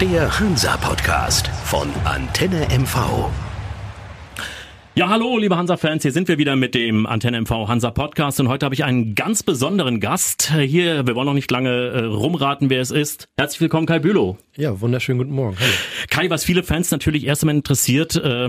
Der Hansa-Podcast von Antenne MV. Ja, hallo, liebe Hansa-Fans, hier sind wir wieder mit dem Antenne MV Hansa Podcast und heute habe ich einen ganz besonderen Gast hier. Wir wollen noch nicht lange äh, rumraten, wer es ist. Herzlich willkommen, Kai Bülow. Ja, wunderschönen guten Morgen. Hallo. Kai, was viele Fans natürlich erst einmal interessiert, äh,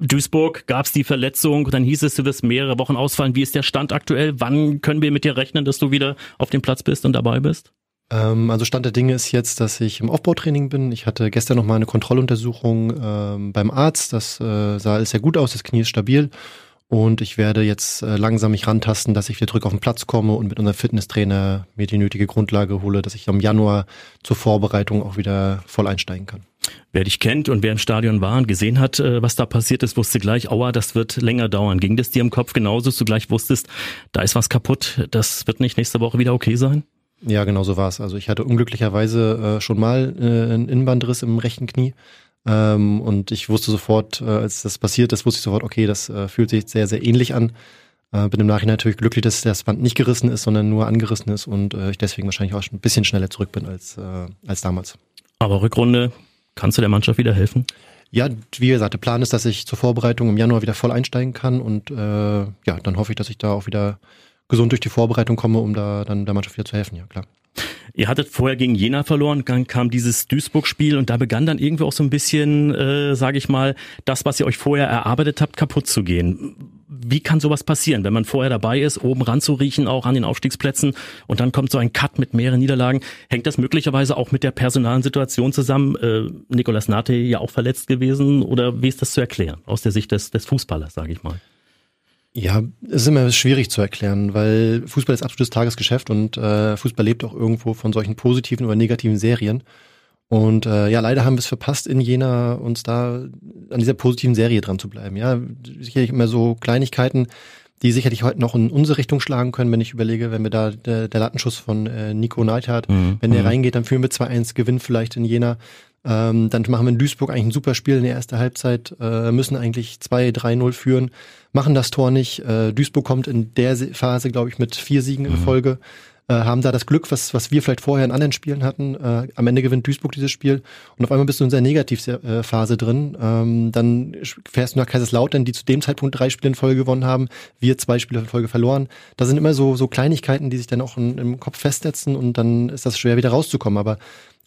Duisburg gab es die Verletzung, dann hieß es, du wirst mehrere Wochen ausfallen. Wie ist der Stand aktuell? Wann können wir mit dir rechnen, dass du wieder auf dem Platz bist und dabei bist? Ähm, also Stand der Dinge ist jetzt, dass ich im Aufbautraining bin. Ich hatte gestern noch mal eine Kontrolluntersuchung ähm, beim Arzt. Das äh, sah alles sehr gut aus. Das Knie ist stabil. Und ich werde jetzt äh, langsam mich rantasten, dass ich wieder zurück auf den Platz komme und mit unserem Fitnesstrainer mir die nötige Grundlage hole, dass ich im Januar zur Vorbereitung auch wieder voll einsteigen kann. Wer dich kennt und wer im Stadion war und gesehen hat, äh, was da passiert ist, wusste gleich, aua, das wird länger dauern. Ging das dir im Kopf genauso, dass du gleich wusstest, da ist was kaputt, das wird nicht nächste Woche wieder okay sein? Ja, genau so war es. Also ich hatte unglücklicherweise äh, schon mal äh, einen Innenbandriss im rechten Knie. Ähm, und ich wusste sofort, äh, als das passiert ist, wusste ich sofort, okay, das äh, fühlt sich sehr, sehr ähnlich an. Äh, bin im Nachhinein natürlich glücklich, dass das Band nicht gerissen ist, sondern nur angerissen ist und äh, ich deswegen wahrscheinlich auch schon ein bisschen schneller zurück bin als, als damals. Aber Rückrunde, kannst du der Mannschaft wieder helfen? Ja, wie gesagt, der Plan ist, dass ich zur Vorbereitung im Januar wieder voll einsteigen kann und ja, dann hoffe ich, dass ich da auch wieder gesund durch die Vorbereitung komme, um da dann der Mannschaft wieder zu helfen, ja klar. Ihr hattet vorher gegen Jena verloren, dann kam dieses Duisburg-Spiel und da begann dann irgendwie auch so ein bisschen, äh, sage ich mal, das, was ihr euch vorher erarbeitet habt, kaputt zu gehen. Wie kann sowas passieren, wenn man vorher dabei ist, oben ranzuriechen, auch an den Aufstiegsplätzen und dann kommt so ein Cut mit mehreren Niederlagen? Hängt das möglicherweise auch mit der personalen Situation zusammen? Äh, Nikolas Nate ja auch verletzt gewesen oder wie ist das zu erklären aus der Sicht des, des Fußballers, sage ich mal? Ja, es ist immer schwierig zu erklären, weil Fußball ist absolutes Tagesgeschäft und äh, Fußball lebt auch irgendwo von solchen positiven oder negativen Serien. Und äh, ja, leider haben wir es verpasst, in Jena uns da an dieser positiven Serie dran zu bleiben. Ja, sicherlich immer so Kleinigkeiten, die sicherlich heute noch in unsere Richtung schlagen können, wenn ich überlege, wenn wir da der, der Lattenschuss von äh, Nico Neidhardt, mhm. wenn der mhm. reingeht, dann führen wir 2-1, Gewinn vielleicht in Jena. Ähm, dann machen wir in Duisburg eigentlich ein super Spiel in der ersten Halbzeit, äh, müssen eigentlich 2-3-0 führen, machen das Tor nicht. Äh, Duisburg kommt in der Phase, glaube ich, mit vier Siegen in mhm. Äh, haben da das Glück, was, was wir vielleicht vorher in anderen Spielen hatten. Äh, am Ende gewinnt Duisburg dieses Spiel und auf einmal bist du in dieser Negativphase drin. Ähm, dann fährst du nach Kaiserslautern, die zu dem Zeitpunkt drei Spiele in Folge gewonnen haben, wir zwei Spiele in Folge verloren. Da sind immer so, so Kleinigkeiten, die sich dann auch in, im Kopf festsetzen und dann ist das schwer wieder rauszukommen. Aber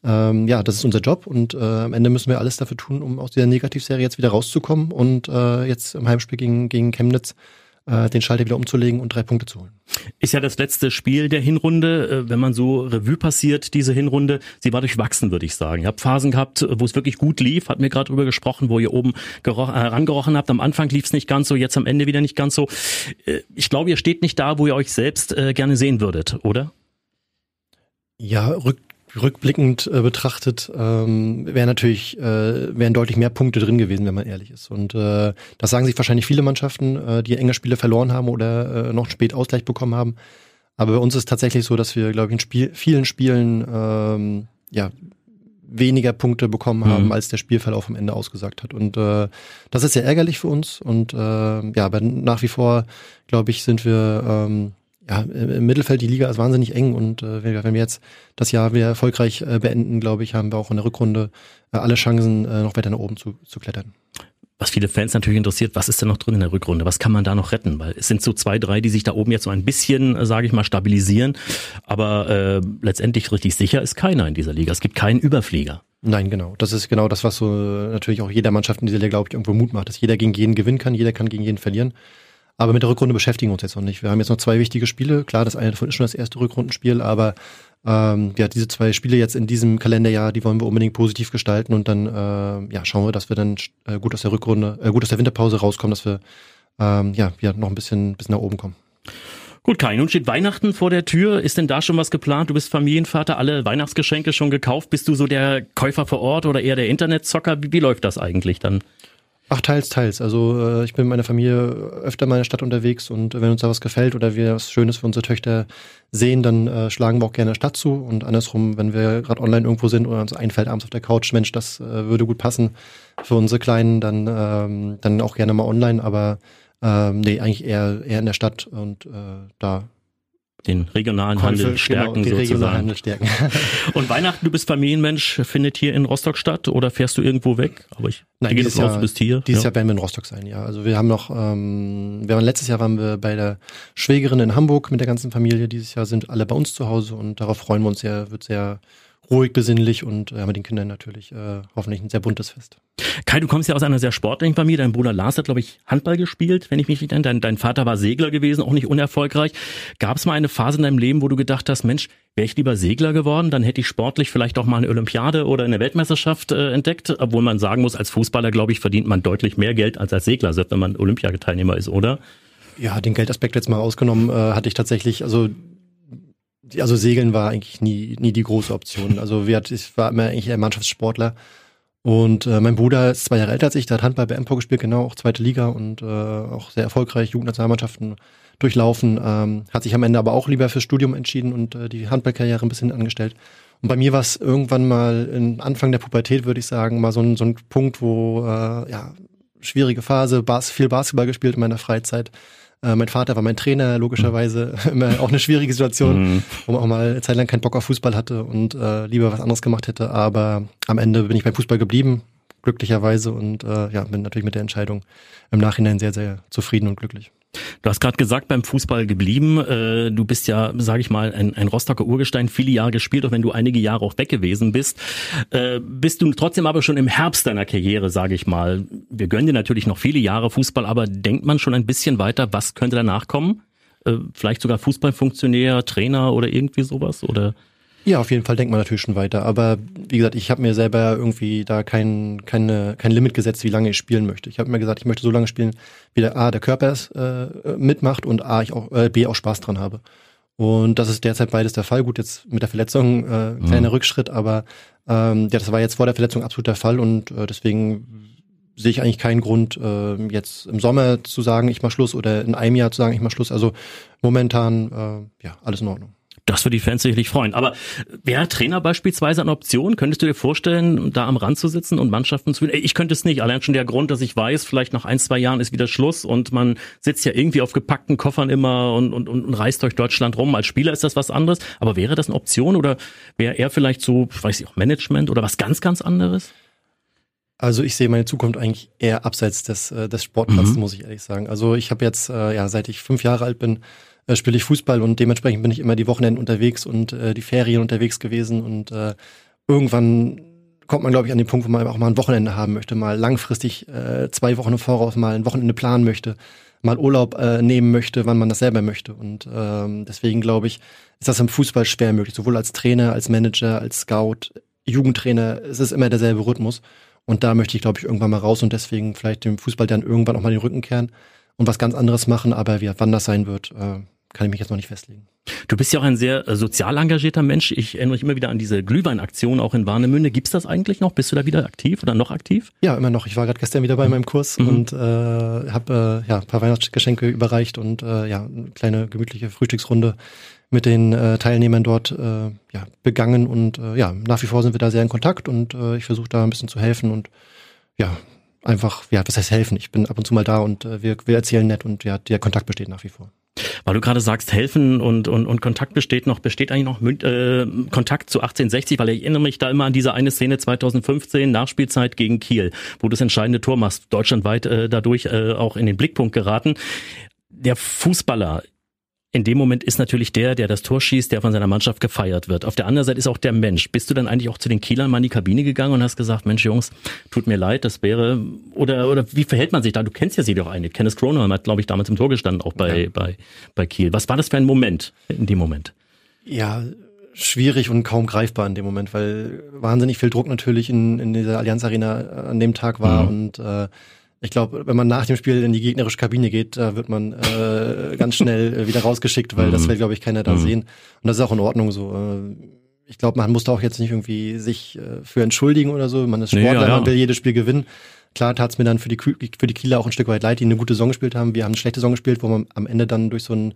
ähm, ja, das ist unser Job und äh, am Ende müssen wir alles dafür tun, um aus dieser Negativserie jetzt wieder rauszukommen und äh, jetzt im Heimspiel gegen, gegen Chemnitz äh, den Schalter wieder umzulegen und drei Punkte zu holen. Ist ja das letzte Spiel der Hinrunde, äh, wenn man so Revue passiert, diese Hinrunde, sie war durchwachsen, würde ich sagen. Ihr habt Phasen gehabt, wo es wirklich gut lief, hat mir gerade drüber gesprochen, wo ihr oben herangerochen habt. Am Anfang lief es nicht ganz so, jetzt am Ende wieder nicht ganz so. Äh, ich glaube, ihr steht nicht da, wo ihr euch selbst äh, gerne sehen würdet, oder? Ja, rück, rückblickend äh, betrachtet ähm, wären natürlich äh, wären deutlich mehr Punkte drin gewesen, wenn man ehrlich ist. Und äh, das sagen sich wahrscheinlich viele Mannschaften, äh, die enge Spiele verloren haben oder äh, noch spät Ausgleich bekommen haben. Aber bei uns ist tatsächlich so, dass wir, glaube ich, in Spiel, vielen Spielen ähm, ja weniger Punkte bekommen haben, mhm. als der Spielverlauf am Ende ausgesagt hat. Und äh, das ist sehr ärgerlich für uns. Und äh, ja, aber nach wie vor, glaube ich, sind wir ähm, ja, im Mittelfeld die Liga ist wahnsinnig eng und äh, wenn wir jetzt das Jahr wieder erfolgreich äh, beenden, glaube ich, haben wir auch in der Rückrunde äh, alle Chancen, äh, noch weiter nach oben zu, zu klettern. Was viele Fans natürlich interessiert, was ist denn noch drin in der Rückrunde? Was kann man da noch retten? Weil es sind so zwei, drei, die sich da oben jetzt so ein bisschen, äh, sage ich mal, stabilisieren. Aber äh, letztendlich richtig sicher ist keiner in dieser Liga. Es gibt keinen Überflieger. Nein, genau. Das ist genau das, was so natürlich auch jeder Mannschaft in dieser Liga, glaube ich, irgendwo Mut macht, dass jeder gegen jeden gewinnen kann, jeder kann gegen jeden verlieren. Aber mit der Rückrunde beschäftigen wir uns jetzt noch nicht. Wir haben jetzt noch zwei wichtige Spiele. Klar, das eine davon ist schon das erste Rückrundenspiel, aber ähm, ja, diese zwei Spiele jetzt in diesem Kalenderjahr, die wollen wir unbedingt positiv gestalten und dann äh, ja, schauen wir, dass wir dann äh, gut aus der Rückrunde, äh, gut aus der Winterpause rauskommen, dass wir ähm, ja, ja noch ein bisschen, bisschen nach oben kommen. Gut, Kai, nun steht Weihnachten vor der Tür. Ist denn da schon was geplant? Du bist Familienvater, alle Weihnachtsgeschenke schon gekauft. Bist du so der Käufer vor Ort oder eher der Internetzocker? Wie, wie läuft das eigentlich dann? Ach, teils, teils. Also äh, ich bin mit meiner Familie öfter mal in der Stadt unterwegs und wenn uns da was gefällt oder wir was Schönes für unsere Töchter sehen, dann äh, schlagen wir auch gerne der Stadt zu. Und andersrum, wenn wir gerade online irgendwo sind oder uns einfällt abends auf der Couch, Mensch, das äh, würde gut passen für unsere Kleinen, dann, ähm, dann auch gerne mal online, aber ähm, nee, eigentlich eher, eher in der Stadt und äh, da den regionalen Handel genau, stärken genau, sozusagen. Handel stärken. und Weihnachten, du bist Familienmensch, findet hier in Rostock statt oder fährst du irgendwo weg? Aber ich Nein, gehe davon aus, du bist hier. Dieses ja. Jahr werden wir in Rostock sein, ja. Also wir haben noch, ähm, wir waren letztes Jahr waren wir bei der Schwägerin in Hamburg mit der ganzen Familie. Dieses Jahr sind alle bei uns zu Hause und darauf freuen wir uns sehr, wird sehr ruhig, besinnlich und ja, mit den Kindern natürlich äh, hoffentlich ein sehr buntes Fest. Kai, du kommst ja aus einer sehr sportlichen Familie. Dein Bruder Lars hat, glaube ich, Handball gespielt, wenn ich mich nicht erinnere. Dein, dein Vater war Segler gewesen, auch nicht unerfolgreich. Gab es mal eine Phase in deinem Leben, wo du gedacht hast, Mensch, wäre ich lieber Segler geworden, dann hätte ich sportlich vielleicht auch mal eine Olympiade oder eine Weltmeisterschaft äh, entdeckt. Obwohl man sagen muss, als Fußballer, glaube ich, verdient man deutlich mehr Geld als als Segler, selbst wenn man Olympiateilnehmer ist, oder? Ja, den Geldaspekt jetzt mal ausgenommen, äh, hatte ich tatsächlich, also also Segeln war eigentlich nie, nie die große Option. Also wir, ich war immer eigentlich ein Mannschaftssportler. Und äh, mein Bruder ist zwei Jahre älter als ich, der hat Handball bei Empor gespielt, genau, auch zweite Liga und äh, auch sehr erfolgreich Jugendnationalmannschaften durchlaufen. Ähm, hat sich am Ende aber auch lieber fürs Studium entschieden und äh, die Handballkarriere ein bisschen angestellt. Und bei mir war es irgendwann mal in Anfang der Pubertät, würde ich sagen, mal so ein, so ein Punkt, wo äh, ja schwierige Phase, Bas viel Basketball gespielt in meiner Freizeit. Äh, mein Vater war mein Trainer, logischerweise immer auch eine schwierige Situation, mhm. wo man auch mal eine Zeit lang keinen Bock auf Fußball hatte und äh, lieber was anderes gemacht hätte. Aber am Ende bin ich beim Fußball geblieben, glücklicherweise und äh, ja, bin natürlich mit der Entscheidung im Nachhinein sehr, sehr zufrieden und glücklich. Du hast gerade gesagt, beim Fußball geblieben. Äh, du bist ja, sage ich mal, ein, ein Rostocker Urgestein, viele Jahre gespielt, auch wenn du einige Jahre auch weg gewesen bist. Äh, bist du trotzdem aber schon im Herbst deiner Karriere, sage ich mal. Wir gönnen dir natürlich noch viele Jahre Fußball, aber denkt man schon ein bisschen weiter, was könnte danach kommen? Äh, vielleicht sogar Fußballfunktionär, Trainer oder irgendwie sowas? Oder? Ja, auf jeden Fall denkt man natürlich schon weiter. Aber wie gesagt, ich habe mir selber irgendwie da kein, keine, kein Limit gesetzt, wie lange ich spielen möchte. Ich habe mir gesagt, ich möchte so lange spielen, wie der A, der Körper es äh, mitmacht und A, ich auch, äh, B, auch Spaß dran habe. Und das ist derzeit beides der Fall. Gut, jetzt mit der Verletzung äh, kleiner mhm. Rückschritt, aber ähm, ja, das war jetzt vor der Verletzung absolut der Fall und äh, deswegen sehe ich eigentlich keinen Grund, äh, jetzt im Sommer zu sagen, ich mach Schluss oder in einem Jahr zu sagen, ich mach Schluss. Also momentan, äh, ja, alles in Ordnung. Das würde die Fans sicherlich freuen. Aber wäre Trainer beispielsweise eine Option? Könntest du dir vorstellen, da am Rand zu sitzen und Mannschaften zu führen? Ich könnte es nicht. Allein schon der Grund, dass ich weiß, vielleicht nach ein, zwei Jahren ist wieder Schluss und man sitzt ja irgendwie auf gepackten Koffern immer und, und, und reist durch Deutschland rum. Als Spieler ist das was anderes. Aber wäre das eine Option oder wäre er vielleicht so, weiß ich auch, Management oder was ganz, ganz anderes? Also ich sehe meine Zukunft eigentlich eher abseits des, äh, des Sportplatzes, mhm. muss ich ehrlich sagen. Also ich habe jetzt, äh, ja, seit ich fünf Jahre alt bin, äh, spiele ich Fußball und dementsprechend bin ich immer die Wochenenden unterwegs und äh, die Ferien unterwegs gewesen und äh, irgendwann kommt man, glaube ich, an den Punkt, wo man auch mal ein Wochenende haben möchte, mal langfristig äh, zwei Wochen im Voraus mal ein Wochenende planen möchte, mal Urlaub äh, nehmen möchte, wann man das selber möchte. Und ähm, deswegen glaube ich, ist das im Fußball schwer möglich, sowohl als Trainer, als Manager, als Scout, Jugendtrainer, es ist immer derselbe Rhythmus. Und da möchte ich, glaube ich, irgendwann mal raus und deswegen vielleicht dem Fußball dann irgendwann auch mal den Rücken kehren und was ganz anderes machen. Aber wie, wann das sein wird, äh, kann ich mich jetzt noch nicht festlegen. Du bist ja auch ein sehr äh, sozial engagierter Mensch. Ich erinnere mich immer wieder an diese Glühweinaktion auch in Warnemünde. Gibt's das eigentlich noch? Bist du da wieder aktiv oder noch aktiv? Ja, immer noch. Ich war gerade gestern wieder bei mhm. meinem Kurs mhm. und äh, habe äh, ja, ein paar Weihnachtsgeschenke überreicht und äh, ja, eine kleine gemütliche Frühstücksrunde mit den äh, Teilnehmern dort äh, ja, begangen und äh, ja, nach wie vor sind wir da sehr in Kontakt und äh, ich versuche da ein bisschen zu helfen und ja, einfach, ja, was heißt helfen? Ich bin ab und zu mal da und äh, wir, wir erzählen nett und ja, der Kontakt besteht nach wie vor. Weil du gerade sagst, helfen und, und, und Kontakt besteht noch, besteht eigentlich noch äh, Kontakt zu 1860, weil ich erinnere mich da immer an diese eine Szene 2015, Nachspielzeit gegen Kiel, wo du das entscheidende Tor machst, deutschlandweit äh, dadurch äh, auch in den Blickpunkt geraten. Der Fußballer in dem Moment ist natürlich der, der das Tor schießt, der von seiner Mannschaft gefeiert wird. Auf der anderen Seite ist auch der Mensch. Bist du dann eigentlich auch zu den Kielern mal in die Kabine gegangen und hast gesagt, Mensch Jungs, tut mir leid, das wäre, oder, oder wie verhält man sich da? Du kennst ja sie doch eine. Kenneth Kronholm hat, glaube ich, damals im Tor gestanden, auch bei, ja. bei, bei Kiel. Was war das für ein Moment in dem Moment? Ja, schwierig und kaum greifbar in dem Moment, weil wahnsinnig viel Druck natürlich in, in dieser Allianz Arena an dem Tag war mhm. und äh, ich glaube, wenn man nach dem Spiel in die gegnerische Kabine geht, da wird man äh, ganz schnell äh, wieder rausgeschickt, weil mhm. das will, glaube ich, keiner da mhm. sehen. Und das ist auch in Ordnung so. Äh, ich glaube, man muss da auch jetzt nicht irgendwie sich äh, für entschuldigen oder so. Man ist Sportler, nee, ja, ja. man will jedes Spiel gewinnen. Klar tat es mir dann für die, für die Kieler auch ein Stück weit leid, die eine gute Saison gespielt haben. Wir haben eine schlechte Saison gespielt, wo man am Ende dann durch so ein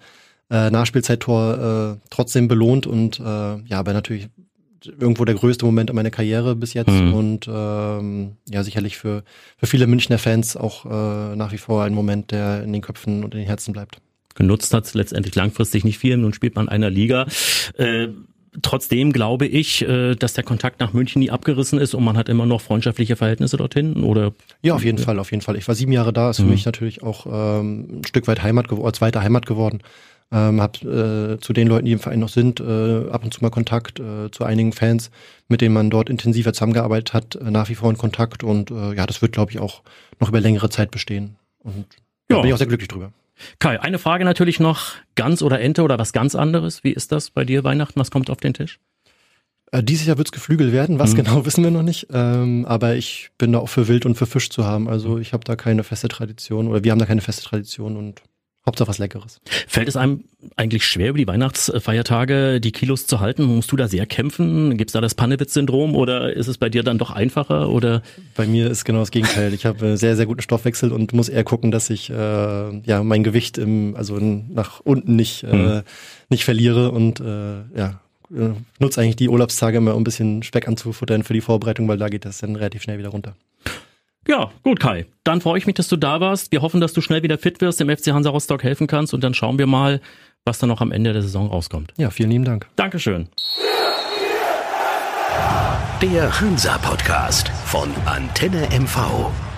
äh, Nachspielzeittor äh, trotzdem belohnt. Und äh, ja, aber natürlich irgendwo der größte Moment in meiner Karriere bis jetzt mhm. und ähm, ja sicherlich für für viele Münchner Fans auch äh, nach wie vor ein Moment, der in den Köpfen und in den Herzen bleibt. genutzt hat, letztendlich langfristig nicht viel. Nun spielt man in einer Liga. Äh, trotzdem glaube ich, äh, dass der Kontakt nach München nie abgerissen ist und man hat immer noch freundschaftliche Verhältnisse dorthin, oder? Ja, auf jeden Fall, auf jeden Fall. Ich war sieben Jahre da, ist für mhm. mich natürlich auch ähm, ein Stück weit Heimat geworden, zweite Heimat geworden. Ähm, hab äh, zu den Leuten, die im Verein noch sind, äh, ab und zu mal Kontakt äh, zu einigen Fans, mit denen man dort intensiver zusammengearbeitet hat, äh, nach wie vor in Kontakt und äh, ja, das wird, glaube ich, auch noch über längere Zeit bestehen. Und ja. da bin ich auch sehr glücklich drüber. Kai, eine Frage natürlich noch, Gans oder Ente oder was ganz anderes. Wie ist das bei dir Weihnachten? Was kommt auf den Tisch? Äh, dieses Jahr wird's Geflügel werden, was mhm. genau wissen wir noch nicht. Ähm, aber ich bin da auch für Wild und für Fisch zu haben. Also ich habe da keine feste Tradition oder wir haben da keine feste Tradition und Hauptsache was Leckeres. Fällt es einem eigentlich schwer, über die Weihnachtsfeiertage die Kilos zu halten? Musst du da sehr kämpfen? Gibt's da das Pannewitz-Syndrom oder ist es bei dir dann doch einfacher? Oder? Bei mir ist genau das Gegenteil. Ich habe sehr, sehr guten Stoffwechsel und muss eher gucken, dass ich äh, ja mein Gewicht im, also nach unten nicht, äh, mhm. nicht verliere und äh, ja, äh, nutze eigentlich die Urlaubstage immer, um ein bisschen Speck anzufuttern für die Vorbereitung, weil da geht das dann relativ schnell wieder runter. Ja, gut, Kai. Dann freue ich mich, dass du da warst. Wir hoffen, dass du schnell wieder fit wirst, dem FC Hansa Rostock helfen kannst und dann schauen wir mal, was dann noch am Ende der Saison rauskommt. Ja, vielen lieben Dank. Dankeschön. Der Hansa Podcast von Antenne MV.